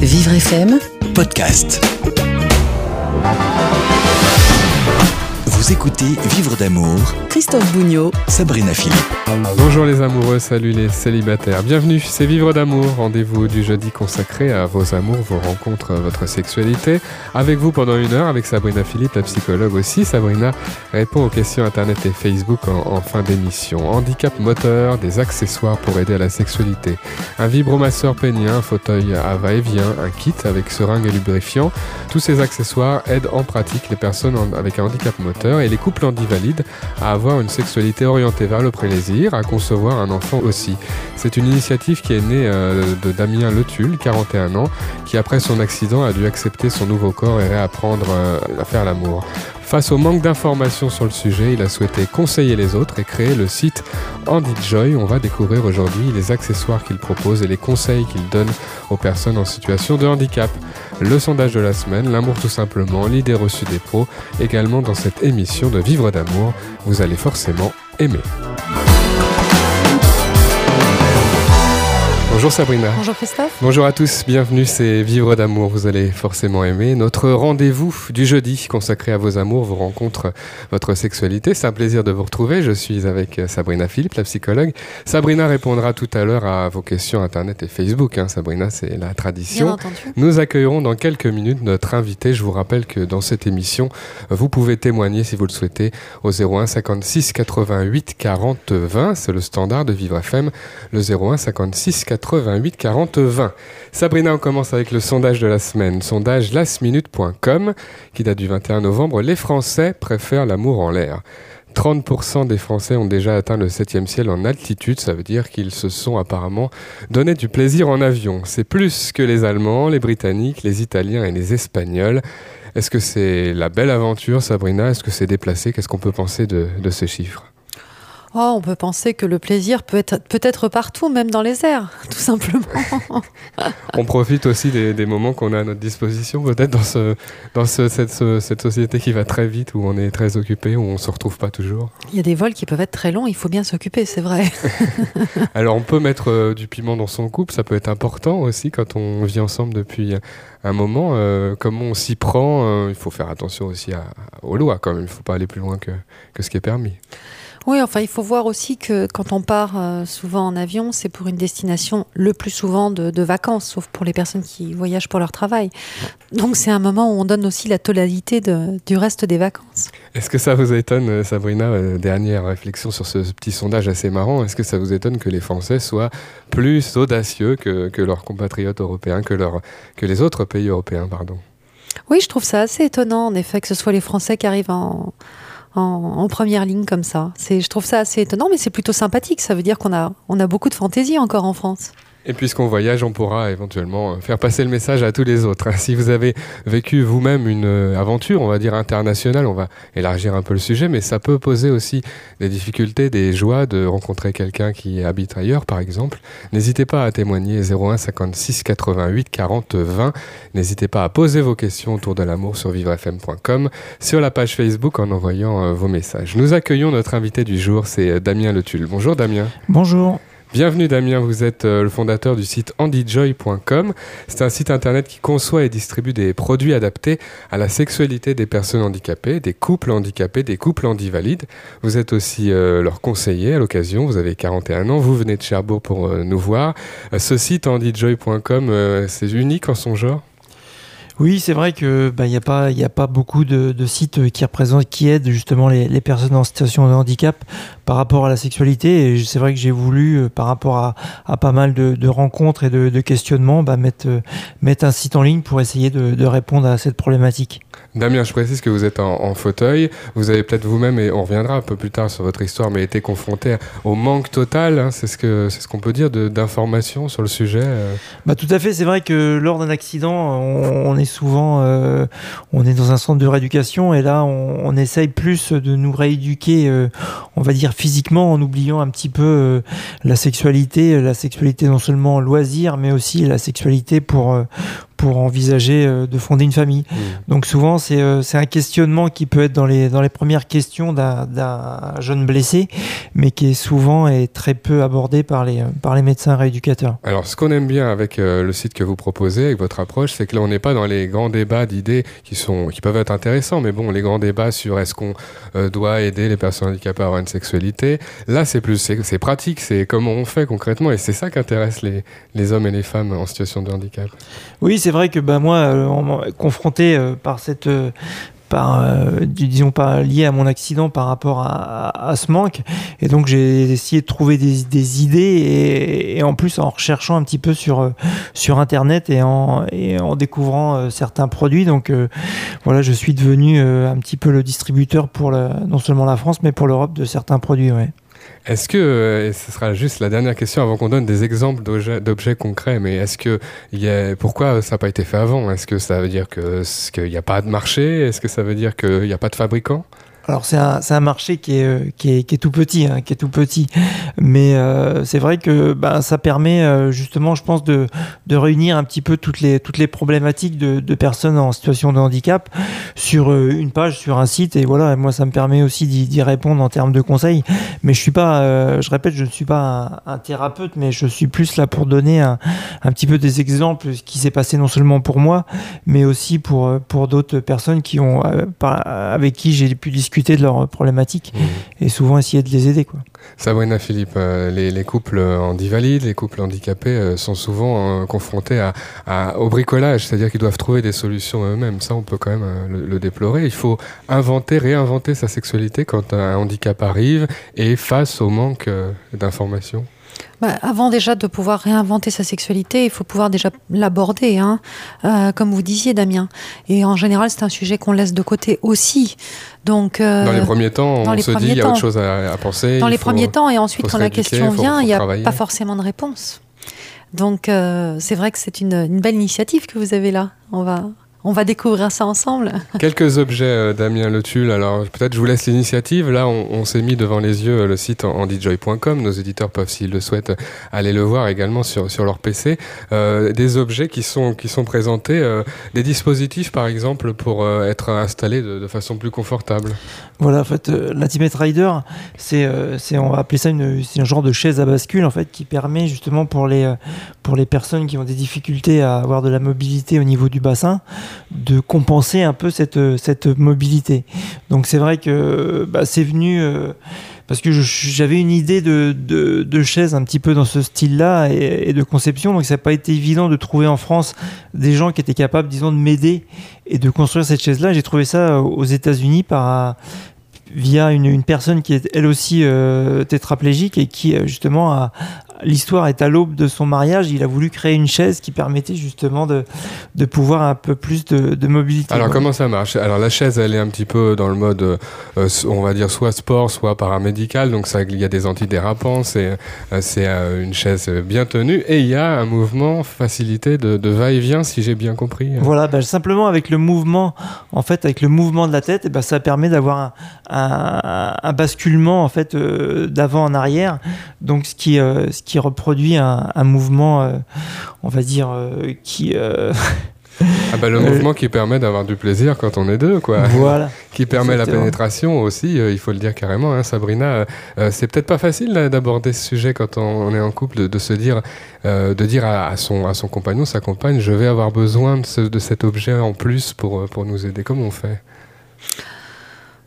Vivre FM podcast. Vous écoutez Vivre d'amour, Christophe Bougnot Sabrina Philippe. Bonjour les amoureux, salut les célibataires. Bienvenue, c'est Vivre d'amour, rendez-vous du jeudi consacré à vos amours, vos rencontres, votre sexualité. Avec vous pendant une heure, avec Sabrina Philippe, la psychologue aussi. Sabrina répond aux questions internet et Facebook en, en fin d'émission. Handicap moteur, des accessoires pour aider à la sexualité. Un vibromasseur pénien, un fauteuil à va-et-vient, un kit avec seringue et lubrifiant. Tous ces accessoires aident en pratique les personnes en- avec un handicap moteur et les couples handivalides à avoir une sexualité orientée vers le plaisir, à concevoir un enfant aussi. C'est une initiative qui est née euh, de Damien Letul, 41 ans, qui après son accident a dû accepter son nouveau corps et réapprendre euh, à faire l'amour. Face au manque d'informations sur le sujet, il a souhaité conseiller les autres et créer le site Andy Joy. On va découvrir aujourd'hui les accessoires qu'il propose et les conseils qu'il donne aux personnes en situation de handicap. Le sondage de la semaine, l'amour tout simplement, l'idée reçue des pros, également dans cette émission de Vivre d'amour, vous allez forcément aimer. Bonjour Sabrina. Bonjour Christophe. Bonjour à tous, bienvenue, c'est Vivre d'amour, vous allez forcément aimer. Notre rendez-vous du jeudi consacré à vos amours, vos rencontres, votre sexualité. C'est un plaisir de vous retrouver. Je suis avec Sabrina Philippe, la psychologue. Sabrina répondra tout à l'heure à vos questions Internet et Facebook. hein. Sabrina, c'est la Bien tradition. entendu. Nous accueillerons dans quelques minutes notre invité. Je vous rappelle que dans cette émission, vous pouvez témoigner si vous le souhaitez au 01 56 88 40 20. C'est le standard de Vivre FM, le 01 56 88 40 20. Sabrina, on commence avec le sondage de la semaine. Sondage lastminute.com qui date du 21 novembre. Les Français préfèrent l'amour en l'air. 30% des Français ont déjà atteint le 7e ciel en altitude, ça veut dire qu'ils se sont apparemment donné du plaisir en avion. C'est plus que les Allemands, les Britanniques, les Italiens et les Espagnols. Est-ce que c'est la belle aventure, Sabrina? Est-ce que c'est déplacé? Qu'est-ce qu'on peut penser de, de ces chiffres Oh, on peut penser que le plaisir peut être peut-être partout, même dans les airs, tout simplement. On profite aussi des, des moments qu'on a à notre disposition, peut-être dans, ce, dans ce- cette, ce- cette société qui va très vite, où on est très occupé, où on se retrouve pas toujours. Il y a des vols qui peuvent être très longs, il faut bien s'occuper, c'est vrai. Alors on peut mettre euh, du piment dans son couple, ça peut être important aussi quand on vit ensemble depuis un moment. Euh, comment on s'y prend, euh, il faut faire attention aussi à- aux lois quand même, il faut pas aller plus loin que, que ce qui est permis. Oui, enfin, il faut voir aussi que quand on part euh, souvent en avion, c'est pour une destination le plus souvent de, de vacances, sauf pour les personnes qui voyagent pour leur travail. Donc c'est un moment où on donne aussi la tonalité de- du reste des vacances. Est-ce que ça vous étonne, euh, Sabrina, euh, dernière réflexion sur ce petit sondage assez marrant, est-ce que ça vous étonne que les Français soient plus audacieux que, que leurs compatriotes européens, que, que les autres pays européens, pardon? Oui, je trouve ça assez étonnant, en effet, que ce soit les Français qui arrivent en, en, première ligne comme ça. Je trouve ça assez étonnant, mais c'est plutôt sympathique. Ça veut dire qu'on on a beaucoup de fantaisie encore en France. Et puisqu'on voyage, on pourra éventuellement euh, faire passer le message à tous les autres. hein. Si vous avez vécu vous-même une euh, aventure, on va dire internationale, on va élargir un peu le sujet, mais ça peut poser aussi des difficultés, des joies de rencontrer quelqu'un qui habite ailleurs, par exemple. N'hésitez pas à témoigner 01 56 88 40 20. N'hésitez pas à poser vos questions autour de l'amour sur vivrefm.com, sur la page Facebook en envoyant euh, vos messages. Nous accueillons notre invité du jour, c'est Damien Letul. Bonjour Damien. Bonjour. Bienvenue Damien, vous êtes euh, le fondateur du site andyjoy.com. C'est un site internet qui conçoit et distribue des produits adaptés à la sexualité des personnes handicapées, des couples handicapés, des couples handivalides. Vous êtes aussi euh, leur conseiller à l'occasion, vous avez 41 ans, vous venez de Cherbourg pour euh, nous voir. Ce site andyjoy.com, euh, c'est unique en son genre? Oui, c'est vrai que bah, il n'y a pas il a pas beaucoup de, de sites qui représentent qui aident justement les, les personnes en situation de handicap par rapport à la sexualité. Et c'est vrai que j'ai voulu euh, par rapport à, à pas mal de, de rencontres et de, de questionnements bah, mettre euh, mettre un site en ligne pour essayer de, répondre à cette problématique. Damien, je précise que vous êtes en, en fauteuil. Vous avez peut-être vous-même, et on reviendra un peu plus tard sur votre histoire, mais été confronté au manque total, hein, c'est ce que c'est ce qu'on peut dire, d'informations sur le sujet. euh. Bah, tout à fait, c'est vrai que lors d'un accident, on, on est souvent, euh, on est dans un centre de rééducation et là, on, essaye plus de nous rééduquer, euh, on va dire physiquement, en oubliant un petit peu euh, la sexualité, la sexualité non seulement loisir, mais aussi la sexualité pour pour envisager euh, de fonder une famille. Mmh. Donc souvent, c'est euh, c'est un questionnement qui peut être dans les, dans les premières questions d'un- jeune blessé, mais qui est souvent et très peu abordé par les, par les médecins rééducateurs. Alors, ce qu'on aime bien avec euh, le site que vous proposez, avec votre approche, c'est que là, on n'est pas dans les grands débats d'idées qui sont, qui peuvent être intéressants, mais bon, les grands débats sur est-ce qu'on euh, doit aider les personnes handicapées à avoir une sexualité. Là, c'est plus, c'est c'est pratique, c'est comment on fait concrètement, et c'est ça qui intéresse les, les hommes et les femmes en situation de handicap. Oui, c'est vrai que bah, moi, euh, confronté euh, par cette. euh, disons pas lié à mon accident par rapport à, ce manque et donc j'ai essayé de trouver des, idées et, en plus en recherchant un petit peu sur sur internet et en, et en découvrant certains produits donc voilà je suis devenu un petit peu le distributeur pour non seulement la France mais pour l'Europe de certains produits. Est-ce que, euh, et ce sera juste la dernière question avant qu'on donne des exemples d'objets concrets, mais est-ce que, y pourquoi ça n'a pas été fait avant? Est-ce que ça veut dire qu'il n'y a pas de marché? Est-ce que ça veut dire qu'il n'y a pas de fabricant Alors c'est un, marché qui est, euh, tout petit, hein, qui est tout petit. Mais euh, c'est vrai que bah, ça permet euh, justement, je pense, de, de réunir un petit peu toutes les, problématiques de, de personnes en situation de handicap sur une page, sur un site. Et voilà, moi ça me permet aussi d'y répondre en termes de conseils. Mais je suis pas, je répète, je ne suis pas un, thérapeute, mais je suis plus là pour donner un, petit peu des exemples, ce qui s'est passé non seulement pour moi, mais aussi pour, pour d'autres personnes qui ont, avec qui j'ai pu discuter de leurs problématiques et souvent essayer de les aider. Quoi. Sabrina Philippe, euh, les, les couples handivalides, les couples handicapés euh, sont souvent euh, confrontés à, à- au bricolage, c'est-à-dire qu'ils doivent trouver des solutions eux-mêmes. Ça, on peut quand même euh, le, le déplorer. Il faut inventer, réinventer sa sexualité quand un handicap arrive et face au manque euh, d'informations. Bah, avant déjà de pouvoir réinventer sa sexualité, il faut pouvoir déjà l'aborder, hein, euh, comme vous disiez, Damien. Et en général, c'est un sujet qu'on laisse de côté aussi. Donc, euh, Dans les premiers temps, on se dit il y a autre chose à, à penser. dans les faut- premiers temps, et ensuite, quand la question faut- vient, il n'y a travailler. pas forcément de réponse. Donc, euh, c'est vrai que c'est une, une belle initiative que vous avez là. On va, on va découvrir ça ensemble. Quelques objets, euh, Damien Le Tulle. Alors, peut-être je vous laisse l'initiative. Là, on, on s'est mis devant les yeux euh, le site en- handyjoy.com. Nos éditeurs peuvent, s'ils le souhaitent, aller le voir également sur, sur leur PC. Euh, des objets qui sont, qui sont présentés, euh, des dispositifs, par exemple, pour euh, être installés de, de façon plus confortable. Voilà, en fait, euh, l'Ultimate Rider, c'est, euh, c'est, on va appeler ça une, c'est un genre de chaise à bascule en fait qui permet justement pour les, pour les personnes qui ont des difficultés à avoir de la mobilité au niveau du bassin, de compenser un peu cette, euh, cette mobilité. Donc c'est vrai que bah, c'est venu euh, parce que j'avais une idée de, de, de chaise un petit peu dans ce style-là et, et de conception, donc ça n'a pas été évident de trouver en France des gens qui étaient capables, disons, de m'aider et de construire cette chaise-là. J'ai trouvé ça aux États-Unis par via une, personne qui est elle aussi euh, tétraplégique et qui euh, justement a l'histoire est à l'aube de son mariage il a voulu créer une chaise qui permettait justement de, de pouvoir un peu plus de, de mobilité Alors, comment ça marche? Alors, la chaise, elle est un petit peu dans le mode, euh, on va dire, soit sport, soit paramédical. Donc, ça, il y a des antidérapants. C'est euh, euh, une chaise bien tenue. Et il y a un mouvement facilité de, de va-et-vient, si j'ai bien compris. Voilà, bah, simplement avec le mouvement, en fait, avec le mouvement de la tête, eh ben, ça permet d'avoir un, un- un basculement en fait euh, d'avant en arrière, donc ce qui, ce qui reproduit un, un mouvement, euh, on va dire, euh, qui, euh, Ah bah, le mouvement qui permet d'avoir du plaisir quand on est deux, quoi. voilà. qui permet la pénétration aussi, il faut le dire carrément, hein, Sabrina. c'est peut-être pas facile d'aborder ce sujet quand on, est en couple, de, de se dire, de dire à, son, à son compagnon, sa compagne, je vais avoir besoin de, ce- de cet objet en plus pour, pour nous aider. Comment on fait?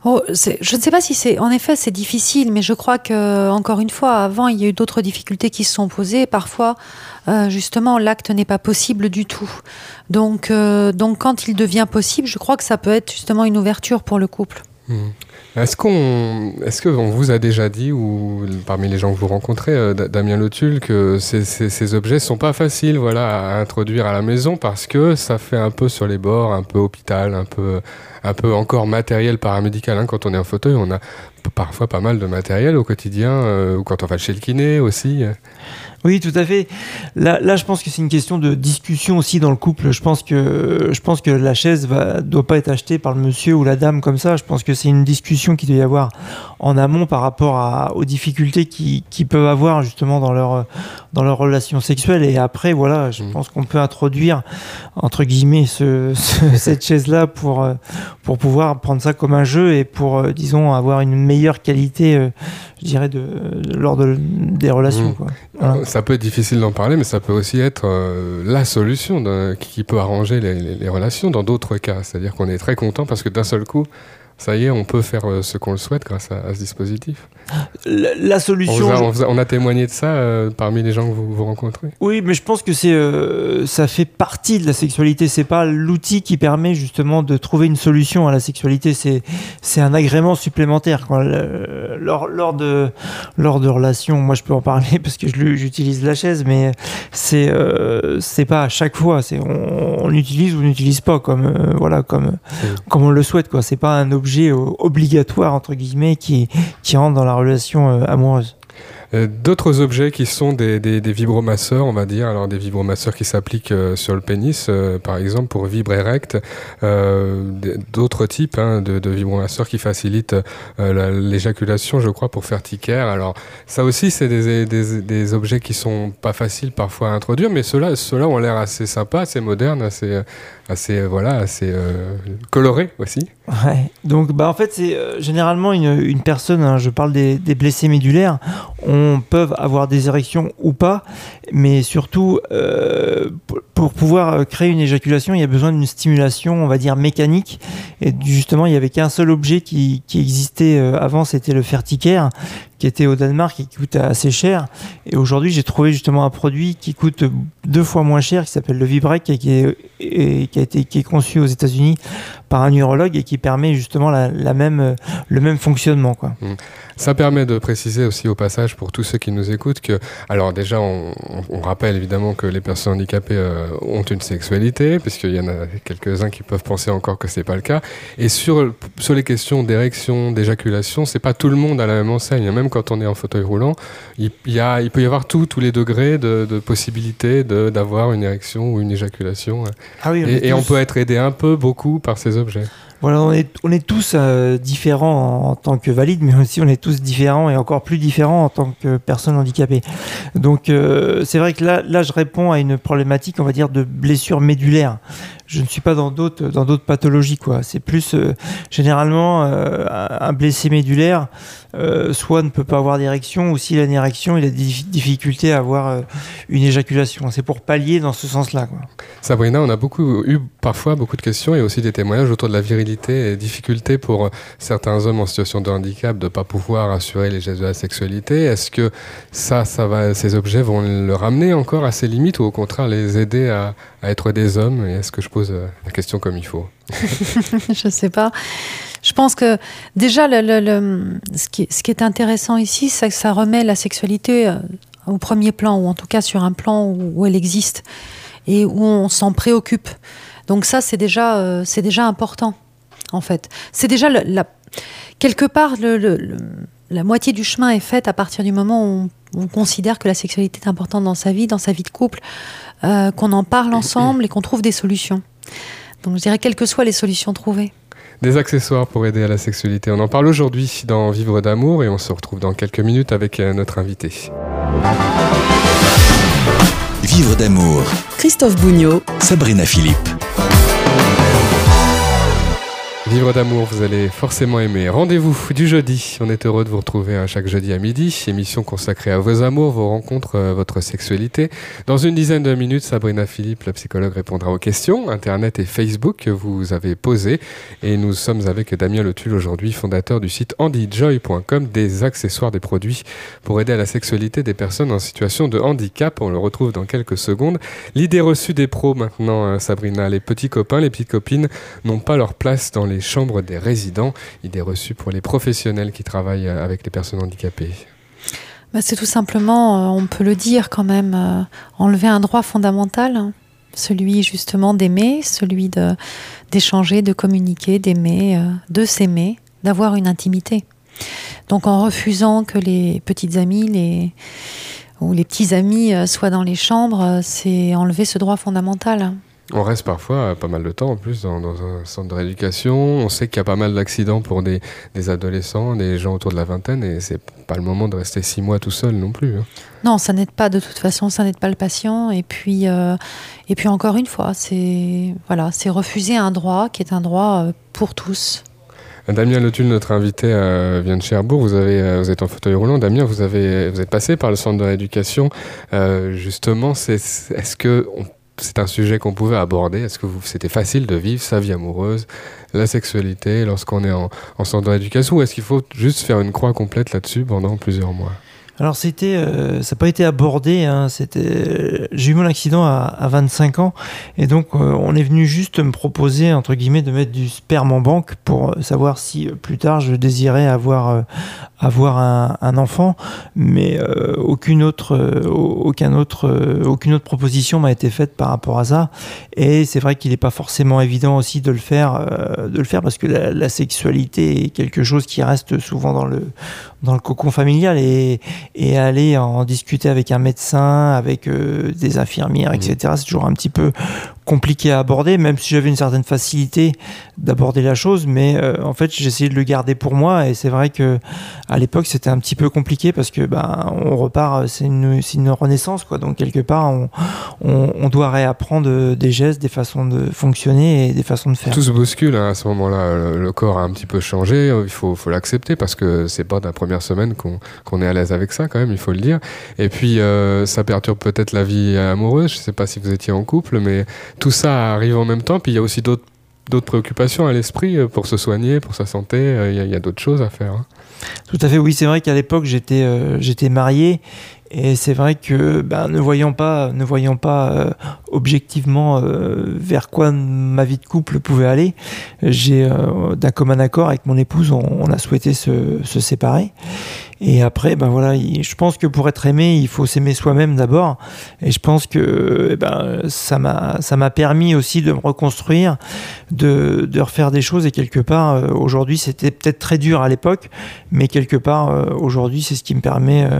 Oh, je ne sais pas si c'est. En effet, c'est difficile, mais je crois que, encore une fois, avant, il y a eu d'autres difficultés qui se sont posées. Parfois, euh, justement, l'acte n'est pas possible du tout. Donc, euh, donc, quand il devient possible, je crois que ça peut être justement une ouverture pour le couple. Hmm. Est-ce qu'on, est-ce que vous a déjà dit ou parmi les gens que vous rencontrez, euh, Da- Damien Lotul, que ces, ces, ces objets sont pas faciles, voilà, à introduire à la maison parce que ça fait un peu sur les bords, un peu hôpital, un peu, un peu encore matériel paramédical. hein. Quand on est en fauteuil, on a parfois pas mal de matériel au quotidien, euh, ou quand on va chez le kiné aussi. Oui, tout à fait. Là, là, je pense que c'est une question de discussion aussi dans le couple. Je pense que, je pense que la chaise va, doit pas être achetée par le monsieur ou la dame comme ça. Je pense que c'est une discussion qu'il doit y avoir en amont par rapport à, aux difficultés qu'ils qui peuvent avoir justement dans leur, dans leur relation sexuelle. Et après, voilà, je Mm. pense qu'on peut introduire, entre guillemets, ce, ce- cette chaise-là pour, euh, pour pouvoir prendre ça comme un jeu et pour, euh, disons, avoir une meilleure qualité, euh, je dirais, de, de- lors de, des relations. Mm. Quoi. Voilà. Euh, Ça peut être difficile d'en parler, mais ça peut aussi être euh, la solution qui qui peut arranger les, les- les relations dans d'autres cas. C'est-à-dire qu'on est très content parce que d'un seul coup, ça y est, on peut faire euh, ce qu'on le souhaite grâce à, à ce dispositif. La, la On, solution. a, on a- on a témoigné de ça euh, parmi les gens que vous, vous rencontrez. Oui, mais je pense que c'est euh, ça fait partie de la sexualité. C'est pas l'outil qui permet justement de trouver une solution à la sexualité. C'est c'est un agrément supplémentaire. Lors lors de lors de relations, moi je peux en parler parce que je j'utilise la chaise, mais c'est c'est pas à chaque fois. C'est on, on utilise ou on n'utilise pas comme voilà comme comme on le souhaite. Quoi. C'est pas un objet euh, obligatoire entre guillemets qui qui rentre dans la relation euh, amoureuse. Euh, D'autres objets qui sont des, des, vibromasseurs, on va dire, alors des vibromasseurs qui s'appliquent sur le pénis, par exemple pour vibre erect, euh, d'autres types hein, de, vibromasseurs qui facilitent la- l'éjaculation, je crois, pour faire ticaire. Alors ça aussi, c'est des, des, objets qui sont pas faciles parfois à introduire, mais ceux-là ceux ont l'air assez sympas, assez modernes, assez, assez voilà, assez colorés aussi. Ouais. Donc, bah, en fait, c'est euh, généralement une, une personne, hein, je parle des, des blessés médulaires, on peuvent avoir des érections ou pas, mais surtout, euh, pour, pour pouvoir euh, créer une éjaculation, il y a besoin d'une stimulation, on va dire, mécanique. Et justement, il n'y avait qu'un seul objet qui, qui existait euh, avant, c'était le ferticaire, qui était au Danemark et qui coûte assez cher. Et aujourd'hui, j'ai trouvé justement un produit qui coûte deux fois moins cher, qui s'appelle le Vibrec, et qui, est, a été qui est conçu aux États-Unis par un urologue et qui permet justement la, même, le même fonctionnement. Quoi. Ça permet de préciser aussi au passage pour tous ceux qui nous écoutent que, alors déjà, on, on rappelle évidemment que les personnes handicapées euh, ont une sexualité, puisqu'il y en a quelques-uns qui peuvent penser encore que c'est pas le cas. Et sur, sur les questions d'érection, d'éjaculation, c'est pas tout le monde à la même enseigne. Même quand on est en fauteuil roulant, il, il y a, il peut y avoir tout, tous les degrés de, de possibilité de- d'avoir une érection ou une éjaculation. Ah oui, Et, et on peut être aidé un peu, beaucoup par ces objets. Voilà, on est, tous euh, différents en, tant que valides, mais aussi on est tous différents et encore plus différents en tant que personnes handicapées. Donc euh, c'est vrai que là, là, je réponds à une problématique, on va dire, de blessure médulaire. Je ne suis pas dans d'autres dans d'autres pathologies, quoi. C'est plus euh, généralement un blessé médulaire, soit ne peut pas avoir d'érection, ou s'il a une érection, il a des dif- difficultés à avoir une éjaculation. C'est pour pallier dans ce sens-là. Sabrina, on a beaucoup eu parfois beaucoup de questions et aussi des témoignages autour de la virilité et difficultés pour certains hommes en situation de handicap de pas pouvoir assurer les gestes de la sexualité. Est-ce que ça, ça va, ces objets vont le ramener encore à ses limites ou au contraire les aider à, à être des hommes? Est-ce que je pose euh, la question comme il faut? Je sais pas. Je pense que déjà, le, ce, qui, ce qui est intéressant ici, c'est que ça remet la sexualité euh, au premier plan, ou en tout cas sur un plan où, où elle existe et où on s'en préoccupe. Donc ça, c'est déjà, euh, c'est déjà important, en fait. C'est déjà le- la, quelque part le, le- le- la moitié du chemin est faite à partir du moment où on, on considère que la sexualité est importante dans sa vie, dans sa vie de couple, euh, qu'on en parle ensemble et qu'on trouve des solutions. Donc je dirais quelles que soient les solutions trouvées. Des accessoires pour aider à la sexualité. On en parle aujourd'hui dans Vivre d'amour et on se retrouve dans quelques minutes avec euh, notre invité. Vivre d'amour, Christophe Bougnot, Sabrina Philippe. Vivre d'amour, vous allez forcément aimer. Rendez-vous du jeudi. On est heureux de vous retrouver à chaque jeudi à midi. Émission consacrée à vos amours, vos rencontres, euh, votre sexualité. Dans une dizaine de minutes, Sabrina Philippe, la psychologue, répondra aux questions Internet et Facebook que vous avez posées. Et nous sommes avec Damien Letul aujourd'hui, fondateur du site handyjoy.com, des accessoires, des produits pour aider à la sexualité des personnes en situation de handicap. On le retrouve dans quelques secondes. L'idée reçue des pros maintenant, euh, Sabrina. Les petits copains, les petites copines n'ont pas leur place dans les chambres des résidents. Idée reçue pour les professionnels qui travaillent euh, avec les personnes handicapées. Bah, c'est tout simplement, euh, on peut le dire quand même, euh, enlever un droit fondamental, hein. celui justement d'aimer, celui de d'échanger, de communiquer, d'aimer, de s'aimer, d'avoir une intimité. Donc en refusant que les petites amies, les ou les petits amis soient dans les chambres, c'est enlever ce droit fondamental. On reste parfois pas mal de temps en plus dans, dans un centre de rééducation. On sait qu'il y a pas mal d'accidents pour des, des, adolescents, des gens autour de la vingtaine, et c'est pas le moment de rester six mois tout seul non plus. Hein. Non, ça n'aide pas de toute façon, ça n'aide pas le patient. Et puis, euh, et puis encore une fois, c'est voilà, c'est refuser un droit qui est un droit euh, pour tous. Damien Letul, notre invité, euh, vient de Cherbourg. Vous, avez, euh, vous êtes en fauteuil roulant. Damien, vous, avez, vous êtes passé par le centre de rééducation. Euh, justement, est-ce que on, c'est un sujet qu'on pouvait aborder. Est-ce que c'était facile de vivre sa vie amoureuse, la sexualité, lorsqu'on est en, en centre de rééducation Ou est-ce qu'il faut juste faire une croix complète là-dessus pendant plusieurs mois? Alors euh, ça n'a pas été abordé. Hein, c'était, j'ai eu mon accident à, à 25 ans et donc euh, on est venu juste me proposer entre guillemets de mettre du sperme en banque pour savoir si euh, plus tard je désirais avoir euh, un, enfant, mais euh, aucune autre aucun autre aucune autre proposition m'a été faite par rapport à ça. Et c'est vrai qu'il n'est pas forcément évident aussi de le faire de le faire parce que la sexualité est quelque chose qui reste souvent dans le dans le cocon familial et, et aller en discuter avec un médecin, avec euh, des infirmières, etc. Mmh. C'est toujours un petit peu compliqué à aborder, même si j'avais une certaine facilité d'aborder la chose, mais euh, en fait essayé de le garder pour moi et c'est vrai que à l'époque c'était un petit peu compliqué parce que ben on repart, c'est une, une renaissance quoi, donc quelque part on, on, doit réapprendre des gestes, des façons de fonctionner et des façons de faire. Tout se bouscule hein, à ce moment-là, le, corps a un petit peu changé, il faut, faut l'accepter parce que c'est pas la première semaine qu'on qu est à l'aise avec ça quand même, il faut le dire. Et puis euh, ça perturbe peut-être la vie amoureuse, je sais pas si vous étiez en couple, mais tout ça arrive en même temps. Puis il y a aussi d'autres préoccupations à l'esprit euh, pour se soigner, pour sa santé. Euh, il y a, d'autres choses à faire. Hein. Tout à fait, oui. C'est vrai qu'à l'époque, j'étais euh, marié. Et c'est vrai que ben, ne voyant pas, ne voyant pas objectivement vers quoi ma vie de couple pouvait aller, j'ai d'un commun accord avec mon épouse, on, a souhaité se, séparer. Et après, ben voilà, je pense que pour être aimé, il faut s'aimer soi-même d'abord. Et je pense que eh ben, ça m'a permis aussi de me reconstruire, de, de refaire des choses. Et quelque part, euh, aujourd'hui, c'était peut-être très dur à l'époque, mais quelque part, euh, aujourd'hui, c'est ce qui me permet euh,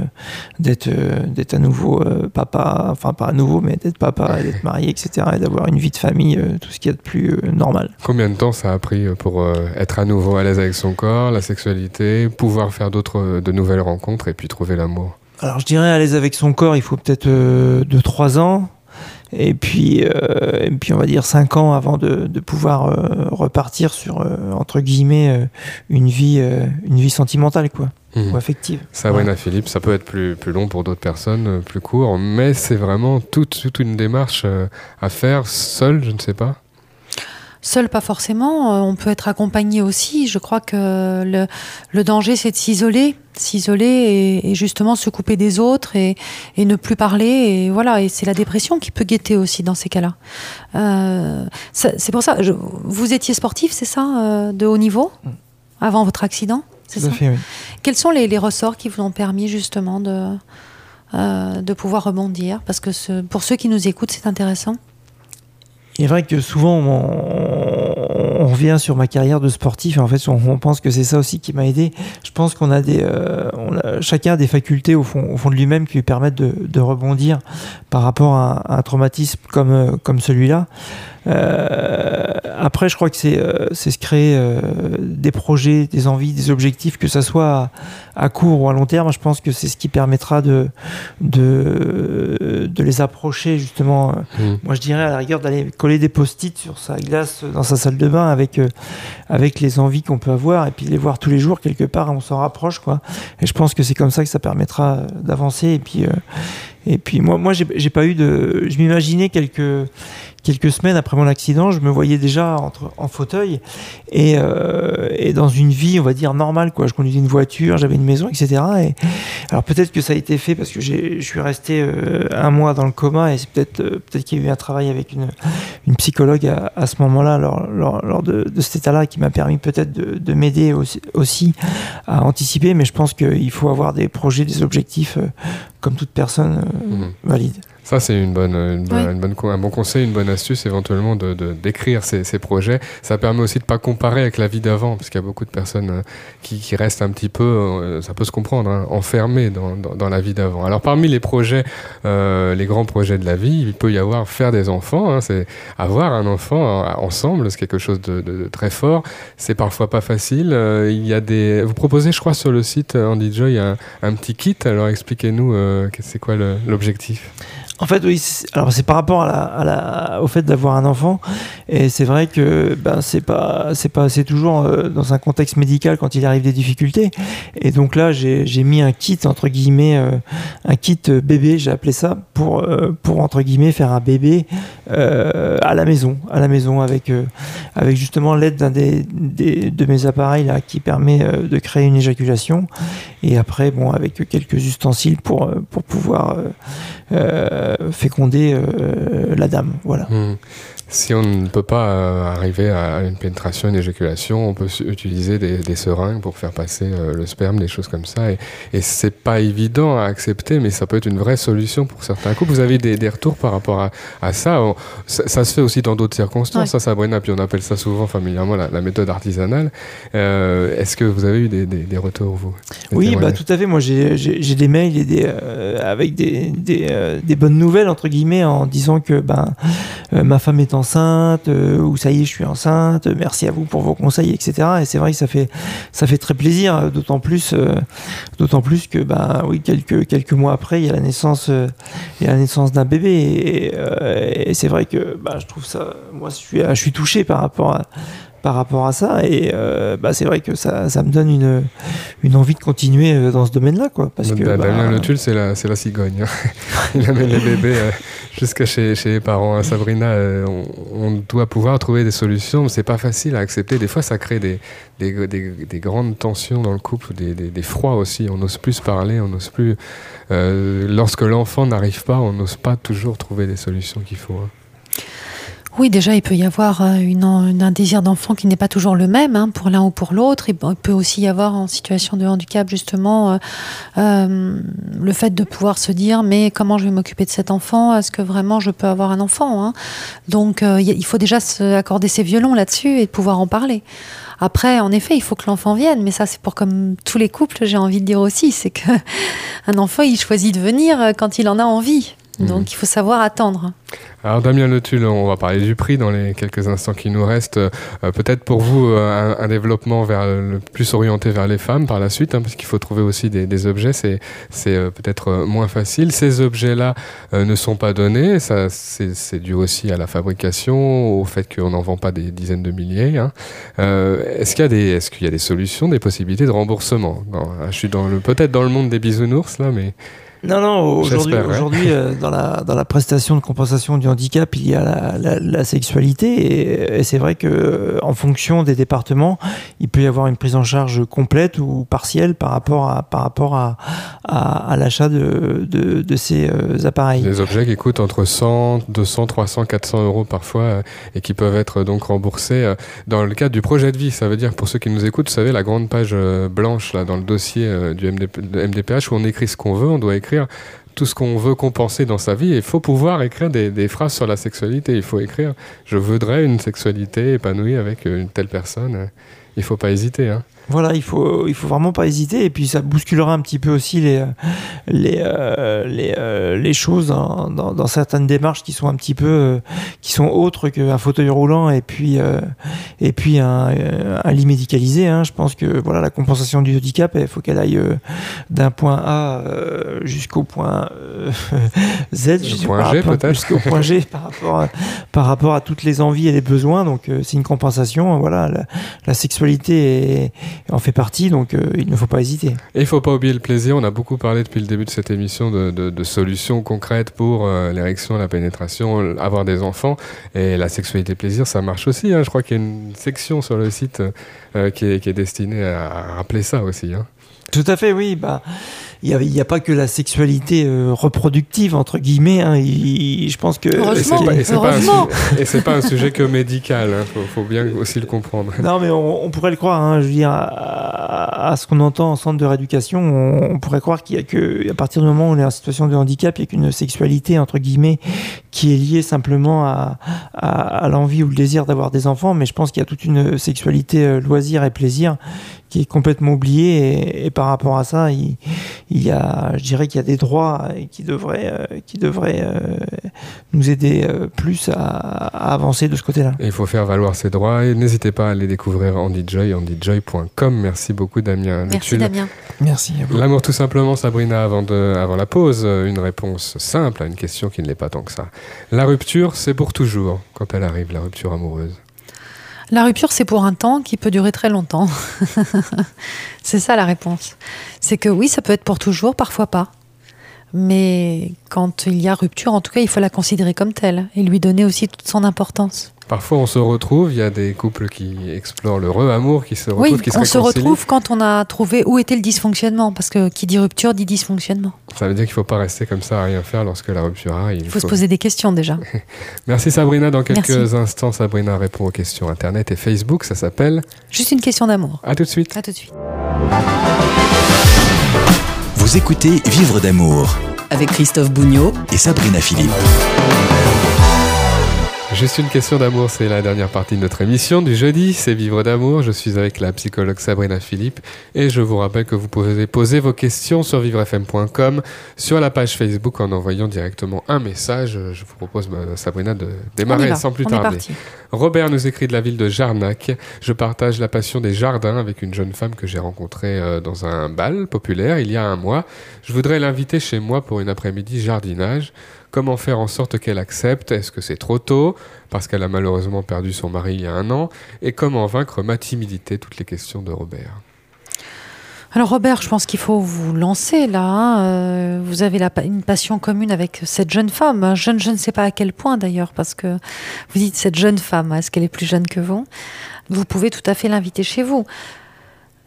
d'être d'être à nouveau papa, enfin pas à nouveau, mais d'être papa, d'être marié, etc. Et d'avoir une vie de famille, tout ce qu'il y a de plus normal. Combien de temps ça a pris pour être à nouveau à l'aise avec son corps, la sexualité, pouvoir faire d'autres de nouvelles rencontres et puis trouver l'amour Alors je dirais à l'aise avec son corps, il faut peut-être 2-3 euh, ans. Et puis, euh, et puis on va dire 5 ans avant de, de pouvoir euh, repartir sur, euh, entre guillemets, une vie, une vie sentimentale, quoi. Mmh. Ou affective. Sabrina ouais. Philippe, ça peut être plus, plus long pour d'autres personnes, plus court, mais c'est vraiment toute, toute une démarche à faire seul, je ne sais pas. Seul, pas forcément. On peut être accompagné aussi. Je crois que le, le danger, c'est de s'isoler, s'isoler et, et, justement se couper des autres et, et, ne plus parler. Et voilà. Et c'est la dépression qui peut guetter aussi dans ces cas-là. Euh, c'est pour ça. Je, vous étiez sportif, c'est ça, euh, de haut niveau, avant votre accident, c'est ça? fait, oui. Quels sont les, les, ressorts qui vous ont permis justement de euh, de pouvoir rebondir? Parce que ce, pour ceux qui nous écoutent, c'est intéressant. Il est vrai que souvent on, on, revient sur ma carrière de sportif et en fait on, on pense que c'est ça aussi qui m'a aidé. Je pense qu'on a des, euh, on a, chacun a des facultés au fond, au fond de lui-même qui lui permettent de, de, rebondir par rapport à, à un traumatisme comme, comme celui-là. Euh, après, je crois que c'est euh, se créer euh, des projets, des envies, des objectifs, que ça soit à, à court ou à long terme. Je pense que c'est ce qui permettra de, de, de les approcher justement. Mmh. Moi, je dirais à la rigueur d'aller coller des post-it sur sa glace dans sa salle de bain avec euh, avec les envies qu'on peut avoir et puis les voir tous les jours quelque part. On s'en rapproche quoi. Et je pense que c'est comme ça que ça permettra d'avancer et puis et puis moi, moi j'ai pas eu de. Je m'imaginais quelques quelques semaines après mon accident, je me voyais déjà entre, en fauteuil et, euh, et dans une vie, on va dire normale quoi. Je conduisais une voiture, j'avais une maison, etc. Et alors peut-être que ça a été fait parce que je suis resté euh, un mois dans le coma et c'est peut-être euh, peut-être qu'il y a eu un travail avec une une psychologue à, à ce moment-là lors, lors, lors, de, de cet état-là qui m'a permis peut-être de, de m'aider aussi, aussi, à anticiper. Mais je pense qu'il faut avoir des projets, des objectifs comme toute personne mmh. valide. Ça, c'est une bonne, une bonne- Oui. une bonne un bon conseil, une bonne astuce éventuellement de d'écrire ces, ces projets. Ça permet aussi de pas comparer avec la vie d'avant, parce qu'il y a beaucoup de personnes euh, qui, qui restent un petit peu, euh, ça peut se comprendre, hein, enfermées dans, dans, dans la vie d'avant. Alors parmi les projets, euh, les grands projets de la vie, il peut y avoir faire des enfants. hein, c'est avoir un enfant euh, ensemble, c'est quelque chose de, de- de très fort. C'est parfois pas facile. Euh, il y a des, vous proposez, je crois, sur le site euh, Andy Joy un, un petit kit. Alors expliquez-nous, euh, que- c'est quoi l'objectif? En fait, oui. Alors, c'est par rapport à la, à la- au fait d'avoir un enfant, et c'est vrai que ben c'est pas, c'est pas, c'est toujours euh, dans un contexte médical quand il arrive des difficultés. Et donc là, j'ai mis un kit entre guillemets, euh, un kit euh, bébé, j'ai appelé ça pour pour entre guillemets faire un bébé à la maison, à la maison avec avec justement l'aide d'un des, des- de mes appareils là qui permet de créer une éjaculation. Et après, bon, avec quelques ustensiles pour pour pouvoir euh, féconder euh, la dame. Voilà. Hmm. Si on ne peut pas euh, arriver à une pénétration, une éjaculation, on peut utiliser des, des seringues pour faire passer euh, le sperme, des choses comme ça. Et, et c'est pas évident à accepter, mais ça peut être une vraie solution pour certains couples. Vous avez des, des retours par rapport à, à ça, On- ça ça se fait aussi dans d'autres circonstances, Ouais. ça, Sabrina, puis on appelle ça souvent familièrement la, la méthode artisanale. Euh, Est-ce que vous avez eu des, des, des retours, vous? Des Oui, bah, tout à fait. Moi, j'ai des mails et des, euh, avec des, des, euh, des bonnes nouvelles, entre guillemets, en disant que ben, euh, ma femme est enceinte, euh, ou ça y est, je suis enceinte, merci à vous pour vos conseils, etc. Et c'est vrai que ça fait, ça fait très plaisir, d'autant plus, euh, d'autant plus que, ben, oui, quelques, quelques mois après, il y a la naissance, euh, il y a la naissance d'un bébé. Et, c'est vrai que ben, je trouve ça, moi, je suis, je suis touché par rapport à par rapport à ça et euh, bah, c'est vrai que ça, ça me donne une, une envie de continuer euh, dans ce domaine-là quoi parce que bah, Damien Le Tulle, c'est la, c'est la cigogne. hein. Il amène les bébés euh, jusqu'à chez, chez les parents. hein. Sabrina, euh, on, on doit pouvoir trouver des solutions, mais c'est pas facile à accepter. Des fois, ça crée des, des, des- des grandes tensions dans le couple, des, des, froids aussi. On n'ose plus se parler, on n'ose plus. lorsque l'enfant n'arrive pas, on n'ose pas toujours trouver des solutions qu'il faut. hein. Oui, déjà, il peut y avoir euh, un désir d'enfant qui n'est pas toujours le même hein, pour l'un ou pour l'autre. Il peut aussi y avoir en situation de handicap, justement, euh, euh, le fait de pouvoir se dire mais comment je vais m'occuper de cet enfant? Est-ce que vraiment je peux avoir un enfant hein? Donc, il faut déjà se accorder ses violons là-dessus et pouvoir en parler. Après, en effet, il faut que l'enfant vienne, mais ça, c'est pour comme tous les couples, j'ai envie de dire aussi, c'est que un enfant, il choisit de venir quand il en a envie. Donc, il faut savoir attendre. Alors Damien Le Tulle, on va parler du prix dans les quelques instants qui nous restent. Euh, Peut-être pour vous euh, un, un développement vers le plus orienté vers les femmes par la suite, hein, parce qu'il faut trouver aussi des, des objets. C'est euh, peut-être moins facile. Ces objets-là ne sont pas donnés. Ça c'est dû aussi à la fabrication, au fait qu'on n'en vend pas des dizaines de milliers. hein. Est-ce qu'il y a des est-ce qu'il y a des solutions, des possibilités de remboursement? Non, Je suis peut-être dans le monde des bisounours là, mais non non aujourd'hui aujourd'hui euh, dans la dans la prestation de compensation du handicap il y a la, la, la sexualité et, et c'est vrai que euh, en fonction des départements il peut y avoir une prise en charge complète ou partielle par rapport à par rapport à à, à l'achat de, de de ces euh, appareils Des objets qui coûtent entre 100, 200, 300, 400 euros parfois euh, et qui peuvent être donc remboursés euh, dans le cadre du projet de vie. Ça veut dire, pour ceux qui nous écoutent, vous savez, la grande page euh, blanche là dans le dossier euh, du MDP MDPH où on écrit ce qu'on veut, on doit écrire tout ce qu'on veut compenser dans sa vie. Il faut pouvoir écrire des, des phrases sur la sexualité. Il faut écrire « Je voudrais une sexualité épanouie avec une telle personne ». Il faut pas hésiter. Hein. Voilà, il faut, il faut vraiment pas hésiter. Et puis ça bousculera un petit peu aussi les, les, euh, les, euh, les choses dans, dans, dans certaines démarches qui sont un petit peu, euh, qui sont autres qu'un fauteuil roulant et puis, euh, et puis un, euh, un lit médicalisé. Hein. Je pense que voilà, la compensation du handicap, il faut qu'elle aille euh, d'un point A jusqu'au point Z, jusqu'au point G par rapport à, par rapport à toutes les envies et les besoins. Donc euh, c'est une compensation. Voilà, la, la sexualité est, en fait partie, donc euh, il ne faut pas hésiter. Et il faut pas oublier le plaisir. On a beaucoup parlé depuis le début de cette émission de, de- de solutions concrètes pour euh, l'érection, la pénétration, avoir des enfants. Et la sexualité plaisir, ça marche aussi. hein. Je crois qu'il y a une section sur le site euh, qui, est, qui est destinée à, à rappeler ça aussi. hein. Tout à fait, oui. Bah, il n'y a, pas que la sexualité euh, reproductive, entre guillemets. Hein. je pense que. Et c'est pas, pas, un sujet que médical. Il hein. faut, bien aussi le comprendre. Non, mais on, pourrait le croire. Hein. je veux dire, à, ce qu'on entend en centre de rééducation, on, pourrait croire qu'il y a que, à partir du moment où on est en situation de handicap, il n'y a qu'une sexualité, entre guillemets, qui est liée simplement à, à, l'envie ou le désir d'avoir des enfants. Mais je pense qu'il y a toute une sexualité euh, loisir et plaisir qui est complètement oublié et, par rapport à ça, il, y a, je dirais qu'il y a des droits qui devraient, euh, qui devraient euh, nous aider euh, plus à, avancer de ce côté-là. il faut faire valoir ces droits et n'hésitez pas à les découvrir en DJ, andyjoy.com. Merci beaucoup Damien. Merci Damien. Merci. L'amour tout simplement, Sabrina, avant, de, avant la pause, une réponse simple à une question qui ne l'est pas tant que ça. La rupture, c'est pour toujours quand elle arrive, la rupture amoureuse. La rupture, c'est pour un temps qui peut durer très longtemps. c'est ça la réponse. C'est que oui, ça peut être pour toujours, parfois pas. Mais quand il y a rupture, en tout cas, il faut la considérer comme telle et lui donner aussi toute son importance. Parfois, on se retrouve. Il y a des couples qui explorent l'heureux amour, qui se retrouvent, oui, on se retrouve quand on a trouvé où était le dysfonctionnement, parce que qui dit rupture dit dysfonctionnement. Ça veut dire qu'il ne faut pas rester comme ça à rien faire lorsque la rupture arrive. Il faut, se poser des questions déjà. Merci Sabrina. Dans quelques instants, Sabrina répond aux questions Internet et Facebook. Ça s'appelle Juste une question d'amour. À tout de suite. À tout de suite. Vous écoutez Vivre d'amour avec Christophe Bougnot et Sabrina Philippe. Juste une question d'amour, c'est la dernière partie de notre émission du jeudi, c'est Vivre d'amour. Je suis avec la psychologue Sabrina Philippe et je vous rappelle que vous pouvez poser vos questions sur vivrefm.com, sur la page Facebook en envoyant directement un message. Je vous propose, bah, Sabrina, de démarrer sans plus tarder. Robert nous écrit de la ville de Jarnac. Je partage la passion des jardins avec une jeune femme que j'ai rencontrée euh, dans un bal populaire il y a un mois. Je voudrais l'inviter chez moi pour une après-midi jardinage. Comment faire en sorte qu'elle accepte? Est-ce que c'est trop tôt? Parce qu'elle a malheureusement perdu son mari il y a un an. Et comment vaincre ma timidité? Toutes les questions de Robert. Alors Robert, je pense qu'il faut vous lancer là. Hein. Euh, vous avez une passion commune avec cette jeune femme. Je, je ne sais pas à quel point d'ailleurs, parce que vous dites cette jeune femme, est-ce qu'elle est plus jeune que vous? Vous pouvez tout à fait l'inviter chez vous.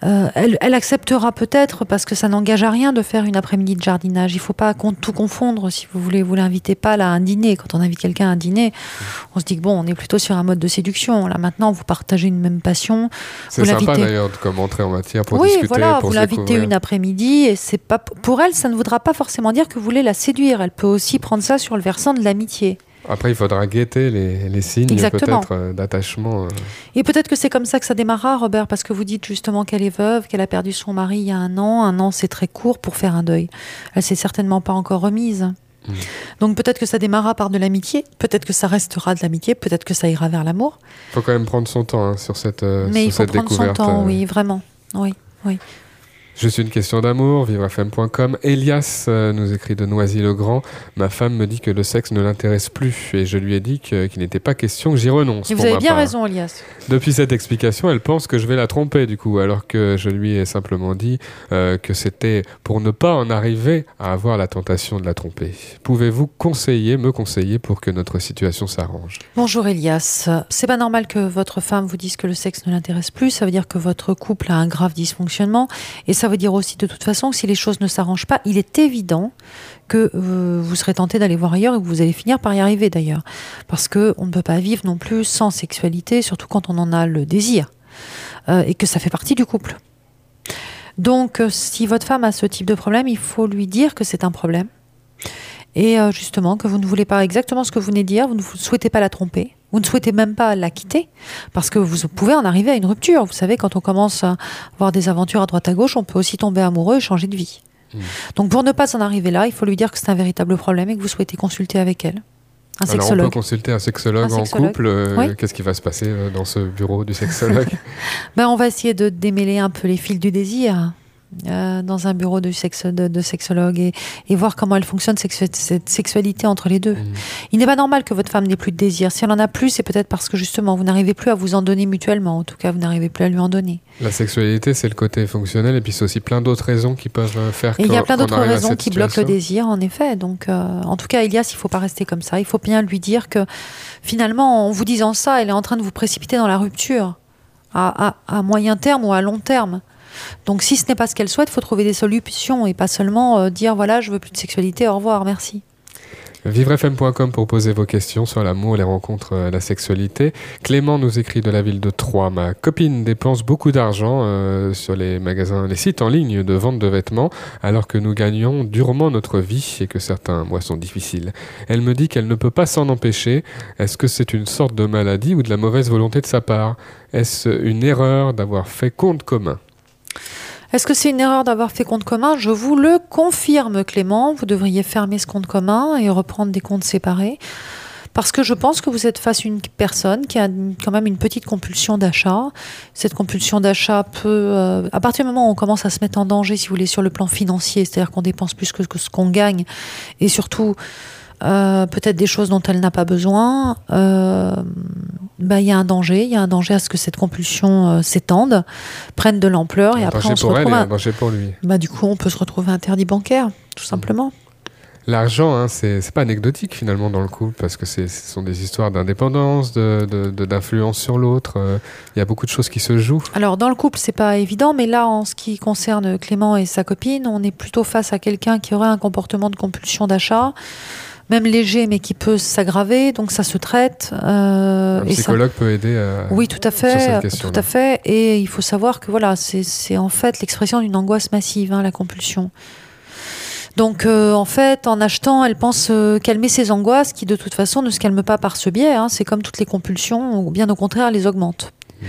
Euh, elle, acceptera peut-être parce que ça n'engage à rien de faire une après-midi de jardinage. Il ne faut pas tout confondre. Si vous voulez, vous l'invitez pas à un dîner. Quand on invite quelqu'un à un dîner, on se dit que bon, on est plutôt sur un mode de séduction. Là maintenant, vous partagez une même passion. C'est sympa d'ailleurs comme entrer en matière pour oui, discuter. voilà, vous l'invitez une après-midi et c'est pas pour elle, ça ne voudra pas forcément dire que vous voulez la séduire. Elle peut aussi prendre ça sur le versant de l'amitié. Après, il faudra guetter les, signes peut-être euh, d'attachement. Euh. Et peut-être que c'est comme ça que ça démarrera, Robert, parce que vous dites justement qu'elle est veuve, qu'elle a perdu son mari il y a un an. Un an, c'est très court pour faire un deuil. Elle s'est certainement pas encore remise. Hmm. Donc peut-être que ça démarrera par de l'amitié, peut-être que ça restera de l'amitié, peut-être que ça ira vers l'amour. Il faut quand même prendre son temps hein, sur cette, euh, Mais il faut prendre son temps, oui, vraiment. Oui, oui. Juste une question d'amour, vivrefm.com. Elias euh, nous écrit de Noisy-le-Grand. Ma femme me dit que le sexe ne l'intéresse plus et je lui ai dit qu'il n'était pas question que j'y renonce. Et vous avez bien raison, Elias. Depuis cette explication, elle pense que je vais la tromper du coup, alors que je lui ai simplement dit euh, que c'était pour ne pas en arriver à avoir la tentation de la tromper. Pouvez-vous conseiller, me conseiller pour que notre situation s'arrange? Bonjour Elias. C'est pas normal que votre femme vous dise que le sexe ne l'intéresse plus. Ça veut dire que votre couple a un grave dysfonctionnement et ça ça veut dire aussi de toute façon que si les choses ne s'arrangent pas, il est évident que euh, vous serez tenté d'aller voir ailleurs et que vous allez finir par y arriver d'ailleurs. Parce qu'on ne peut pas vivre non plus sans sexualité, surtout quand on en a le désir. Euh, et que ça fait partie du couple. Donc euh, si votre femme a ce type de problème, il faut lui dire que c'est un problème. Et justement, que vous ne voulez pas exactement ce que vous venez de dire, vous ne souhaitez pas la tromper, vous ne souhaitez même pas la quitter parce que vous pouvez en arriver à une rupture. Vous savez, quand on commence à avoir des aventures à droite à gauche, on peut aussi tomber amoureux et changer de vie. Hmm. Donc pour ne pas en arriver là, il faut lui dire que c'est un véritable problème et que vous souhaitez consulter avec elle. Un sexologue. on peut consulter un sexologue, en couple. Euh, qu'est-ce qui va se passer euh, dans ce bureau du sexologue? Ben, On va essayer de démêler un peu les fils du désir. Euh, dans un bureau de, sexe, de, sexologue et, et, voir comment elle fonctionne, cette sexualité entre les deux. Mmh. Il n'est pas normal que votre femme n'ait plus de désir. Si elle en a plus, c'est peut-être parce que justement, vous n'arrivez plus à vous en donner mutuellement. En tout cas, vous n'arrivez plus à lui en donner. La sexualité, c'est le côté fonctionnel et puis c'est aussi plein d'autres raisons qui peuvent euh, faire et Il y a plein d'autres raisons qui bloquent le désir, en effet. Donc, euh, en tout cas, Elias, il ne faut pas rester comme ça. Il faut bien lui dire que finalement, en vous disant ça, elle est en train de vous précipiter dans la rupture à, à, à moyen terme ou à long terme. Donc si ce n'est pas ce qu'elle souhaite, il faut trouver des solutions et pas seulement euh, dire voilà, je veux plus de sexualité, au revoir, merci. Vivrefm.com pour poser vos questions sur l'amour, les rencontres, euh, la sexualité. Clément nous écrit de la ville de Troyes. Ma copine dépense beaucoup d'argent euh, sur les magasins, les sites en ligne de vente de vêtements, alors que nous gagnons durement notre vie et que certains mois sont difficiles. Elle me dit qu'elle ne peut pas s'en empêcher. Est-ce que c'est une sorte de maladie ou de la mauvaise volonté de sa part? Est-ce une erreur d'avoir fait compte commun? Est-ce que c'est une erreur d'avoir fait compte commun? Je vous le confirme, Clément. Vous devriez fermer ce compte commun et reprendre des comptes séparés. Parce que je pense que vous êtes face à une personne qui a quand même une petite compulsion d'achat. Cette compulsion d'achat peut, euh, à partir du moment où on commence à se mettre en danger, si vous voulez, sur le plan financier, c'est-à-dire qu'on dépense plus que ce qu'on gagne, et surtout euh, peut-être des choses dont elle n'a pas besoin, euh, bah, il y a un danger, il y a un danger à ce que cette compulsion euh, s'étende, prenne de l'ampleur et après on se retrouve. un danger pour lui. Bah, du coup, on peut se retrouver interdit bancaire, tout simplement. L'argent, hein, c'est pas anecdotique finalement dans le couple parce que ce sont des histoires d'indépendance, d'influence de, sur l'autre. Il y a beaucoup de choses qui se jouent. Alors dans le couple, c'est pas évident, mais là, en ce qui concerne Clément et sa copine, on est plutôt face à quelqu'un qui aurait un comportement de compulsion d'achat même léger, mais qui peut s'aggraver. Donc ça se traite. Euh, un psychologue peut aider. À, oui, tout à fait, tout à fait. Et il faut savoir que voilà, c'est en fait l'expression d'une angoisse massive, hein, la compulsion. Donc euh, en fait, en achetant, elle pense euh, calmer ses angoisses, qui de toute façon ne se calment pas par ce biais. Hein. C'est comme toutes les compulsions, ou bien au contraire, les augmentent. Mmh.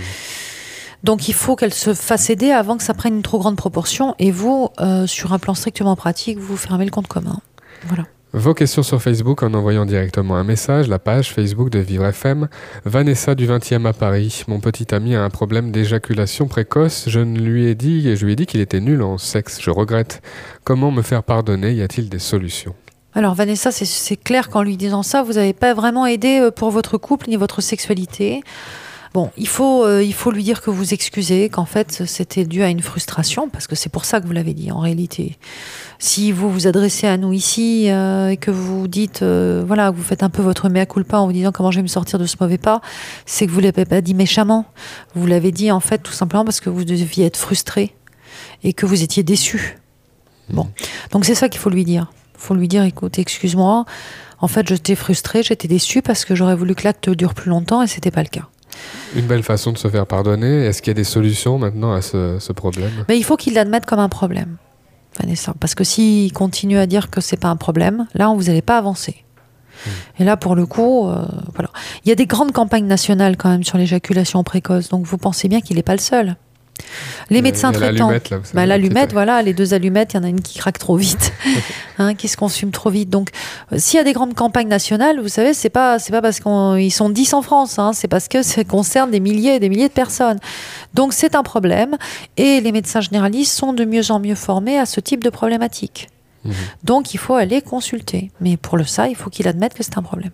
Donc il faut qu'elle se fasse aider avant que ça prenne une trop grande proportion. Et vous, sur un plan strictement pratique, vous fermez le compte commun. Voilà. Vos questions sur Facebook en envoyant directement un message, la page Facebook de Vivre FM. Vanessa du 20e à Paris. Mon petit ami a un problème d'éjaculation précoce. Je ne lui ai dit et je lui ai dit qu'il était nul en sexe. Je regrette. Comment me faire pardonner? Y a-t-il des solutions? Alors Vanessa, c'est clair qu'en lui disant ça, vous n'avez pas vraiment aidé euh, pour votre couple ni votre sexualité. Bon, il faut, euh, il faut lui dire que vous excusez, qu'en fait c'était dû à une frustration, parce que c'est pour ça que vous l'avez dit en réalité. Si vous vous adressez à nous ici euh, et que vous dites, euh, voilà, vous faites un peu votre mea culpa en vous disant comment je vais me sortir de ce mauvais pas, c'est que vous l'avez pas dit méchamment. Vous l'avez dit en fait tout simplement parce que vous deviez être frustré et que vous étiez déçu. Bon, donc c'est ça qu'il faut lui dire. Il faut lui dire, écoute, excuse-moi. En fait, j'étais frustré, j'étais déçu parce que j'aurais voulu que l'acte dure plus longtemps et c'était pas le cas. Une belle façon de se faire pardonner. Est-ce qu'il y a des solutions maintenant à ce, problème? Mais Il faut qu'il l'admette comme un problème, Vanessa. Parce que s'il continue à dire que c'est pas un problème, là, vous n'allez pas avancer. Hmm. Et là, pour le coup, euh, voilà. Il y a des grandes campagnes nationales quand même sur l'éjaculation précoce. Donc vous pensez bien qu'il n'est pas le seul. Les médecins traitants. Bah, l'allumette, voilà, les deux allumettes, il y en a une qui craque trop vite, hein, qui se consume trop vite. Donc, euh, s'il y a des grandes campagnes nationales, vous savez, c'est pas, c'est pas parce qu'ils sont 10 en France, hein, c'est parce que ça concerne des milliers et des milliers de personnes. Donc, c'est un problème. Et les médecins généralistes sont de mieux en mieux formés à ce type de problématique. Mmh. Donc, il faut aller consulter. Mais pour le ça, il faut qu'il admette que c'est un problème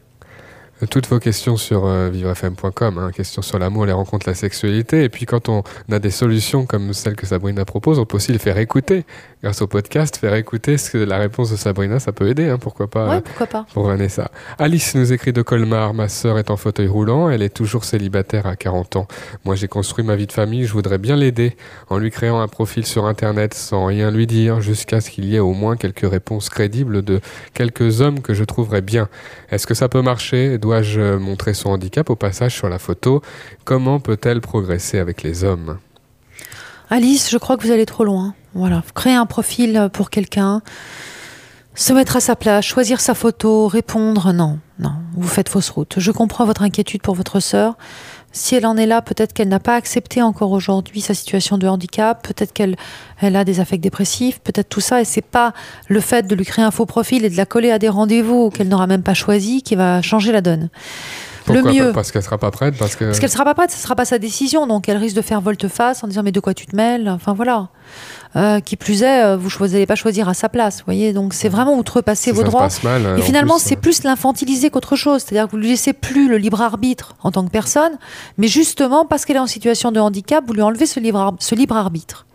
toutes vos questions sur euh, vivrefm.com, hein, questions sur l'amour, les rencontres, la sexualité. Et puis quand on a des solutions comme celle que Sabrina propose, on peut aussi les faire écouter grâce au podcast, faire écouter ce que la réponse de Sabrina, ça peut aider, hein, pourquoi pas Ouais, pourquoi pas. Pour Vanessa. Alice nous écrit de Colmar, ma sœur est en fauteuil roulant, elle est toujours célibataire à 40 ans. Moi j'ai construit ma vie de famille, je voudrais bien l'aider en lui créant un profil sur Internet sans rien lui dire, jusqu'à ce qu'il y ait au moins quelques réponses crédibles de quelques hommes que je trouverais bien. Est-ce que ça peut marcher? Montrer son handicap au passage sur la photo? Comment peut-elle progresser avec les hommes? Alice, je crois que vous allez trop loin. Voilà, créer un profil pour quelqu'un, se mettre à sa place, choisir sa photo, répondre, non, non, vous faites fausse route. Je comprends votre inquiétude pour votre sœur. Si elle en est là, peut-être qu'elle n'a pas accepté encore aujourd'hui sa situation de handicap, peut-être qu'elle elle a des affects dépressifs, peut-être tout ça, et c'est pas le fait de lui créer un faux profil et de la coller à des rendez-vous qu'elle n'aura même pas choisi qui va changer la donne le mieux. Parce qu'elle sera pas prête Parce qu'elle parce sera pas prête, ce sera pas sa décision, donc elle risque de faire volte-face en disant mais de quoi tu te mêles? Enfin voilà. Euh, qui plus est, euh, vous n'allez pas choisir à sa place, vous voyez? Donc c'est vraiment outrepasser vos droits. Mal, et finalement, c'est plus l'infantiliser qu'autre chose. C'est-à-dire que vous lui laissez plus le libre arbitre en tant que personne, mais justement parce qu'elle est en situation de handicap, vous lui enlevez ce libre, ce libre arbitre.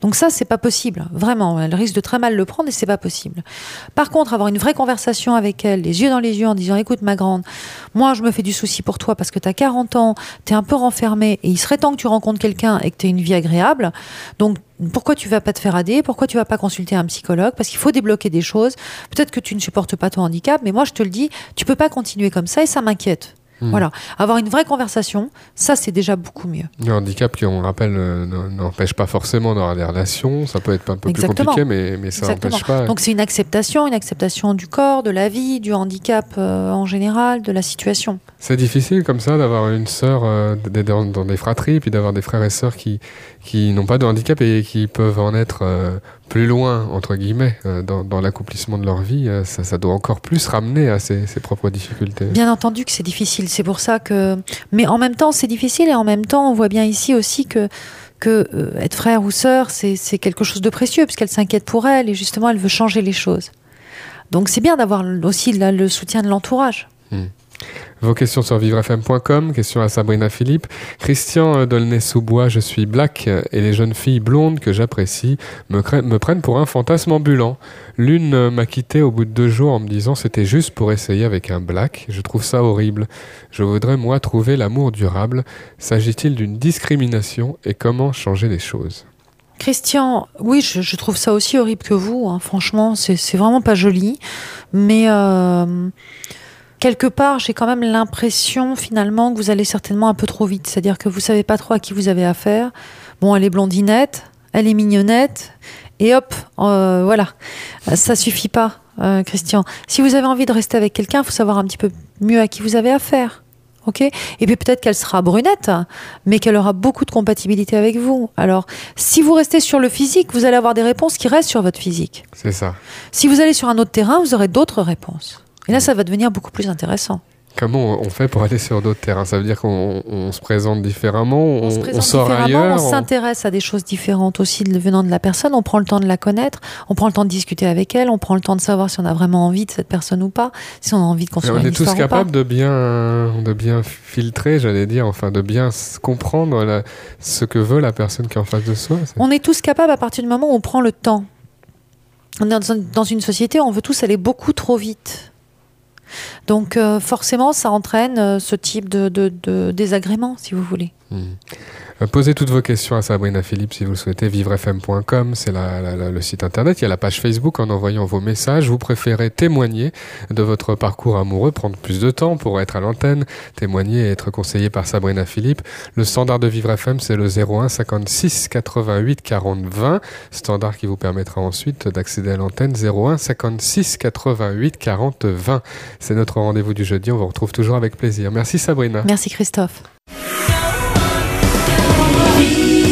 Donc ça, c'est pas possible. Vraiment, elle risque de très mal le prendre et c'est pas possible. Par contre, avoir une vraie conversation avec elle, les yeux dans les yeux, en disant, écoute, ma grande, moi, je me fais du souci pour toi parce que tu as 40 ans, tu es un peu renfermée et il serait temps que tu rencontres quelqu'un et que tu aies une vie agréable. Donc, pourquoi tu vas pas te faire aider Pourquoi tu vas pas consulter un psychologue? Parce qu'il faut débloquer des choses. Peut-être que tu ne supportes pas ton handicap, mais moi, je te le dis, tu peux pas continuer comme ça et ça m'inquiète. Hmm. Voilà, avoir une vraie conversation, ça c'est déjà beaucoup mieux. Le handicap, qui on rappelle, euh, n'empêche pas forcément d'avoir des relations. Ça peut être un peu Exactement. plus compliqué, mais, mais ça n'empêche pas. Donc c'est une acceptation, une acceptation du corps, de la vie, du handicap euh, en général, de la situation. C'est difficile comme ça d'avoir une sœur euh, dans, dans des fratries, puis d'avoir des frères et sœurs qui, qui n'ont pas de handicap et qui peuvent en être euh, plus loin, entre guillemets, euh, dans, dans l'accomplissement de leur vie. euh, ça, ça doit encore plus ramener à ses, ses propres difficultés. Bien entendu que c'est difficile, c'est pour ça que... Mais en même temps c'est difficile et en même temps on voit bien ici aussi que que euh, être frère ou sœur, c'est quelque chose de précieux, puisqu'elle s'inquiète pour elle et justement elle veut changer les choses. Donc c'est bien d'avoir aussi là, le soutien de l'entourage. Vos questions sur vivrefm.com, question à Sabrina Philippe. Christian Dolnay-sous-Bois, je suis black et les jeunes filles blondes que j'apprécie me, prennent pour un fantasme ambulant. L'une euh, m'a quitté au bout de deux jours en me disant c'était juste pour essayer avec un black. Je trouve ça horrible. Je voudrais moi trouver l'amour durable. S'agit-il d'une discrimination et comment changer les choses? Christian, oui, je, trouve ça aussi horrible que vous. hein. Franchement, c'est vraiment pas joli. Mais euh, quelque part, j'ai quand même l'impression finalement que vous allez certainement un peu trop vite. C'est-à-dire que vous savez pas trop à qui vous avez affaire. Bon, elle est blondinette, elle est mignonnette, et hop, euh, voilà. Ça suffit pas, euh, Christian. Si vous avez envie de rester avec quelqu'un, il faut savoir un petit peu mieux à qui vous avez affaire. Ok? Et puis peut-être qu'elle sera brunette, mais qu'elle aura beaucoup de compatibilité avec vous. Alors, si vous restez sur le physique, vous allez avoir des réponses qui restent sur votre physique. C'est ça. Si vous allez sur un autre terrain, vous aurez d'autres réponses. Et là, ça va devenir beaucoup plus intéressant. Comment on fait pour aller sur d'autres terrains? Ça veut dire qu'on on se présente différemment, on, On se on sort différemment, ailleurs. on on- s'intéresse à des choses différentes aussi venant de la personne, on prend le temps de la connaître, on prend le temps de discuter avec elle, on prend le temps de savoir si on a vraiment envie de cette personne ou pas, si on a envie de Et construire on une est tous capables de bien, de bien filtrer, j'allais dire, enfin de bien comprendre la- ce que veut la personne qui est en face de soi. On est tous capables à partir du moment où on prend le temps. On est dans une société où on veut tous aller beaucoup trop vite. Donc euh, forcément, ça entraîne euh, ce type de, désagrément, si vous voulez. Euh, Posez toutes vos questions à Sabrina Philippe si vous le souhaitez. Vivrefm.com, c'est la- le site internet. Il y a la page Facebook en envoyant vos messages. Vous préférez témoigner de votre parcours amoureux, prendre plus de temps pour être à l'antenne, témoigner et être conseillé par Sabrina Philippe. Le standard de Vivre FM, c'est le 01 56 88 40 20. Standard qui vous permettra ensuite d'accéder à l'antenne 01 56 88 40 20. C'est notre rendez-vous du jeudi. On vous retrouve toujours avec plaisir. Merci Sabrina. Merci Christophe. Vivre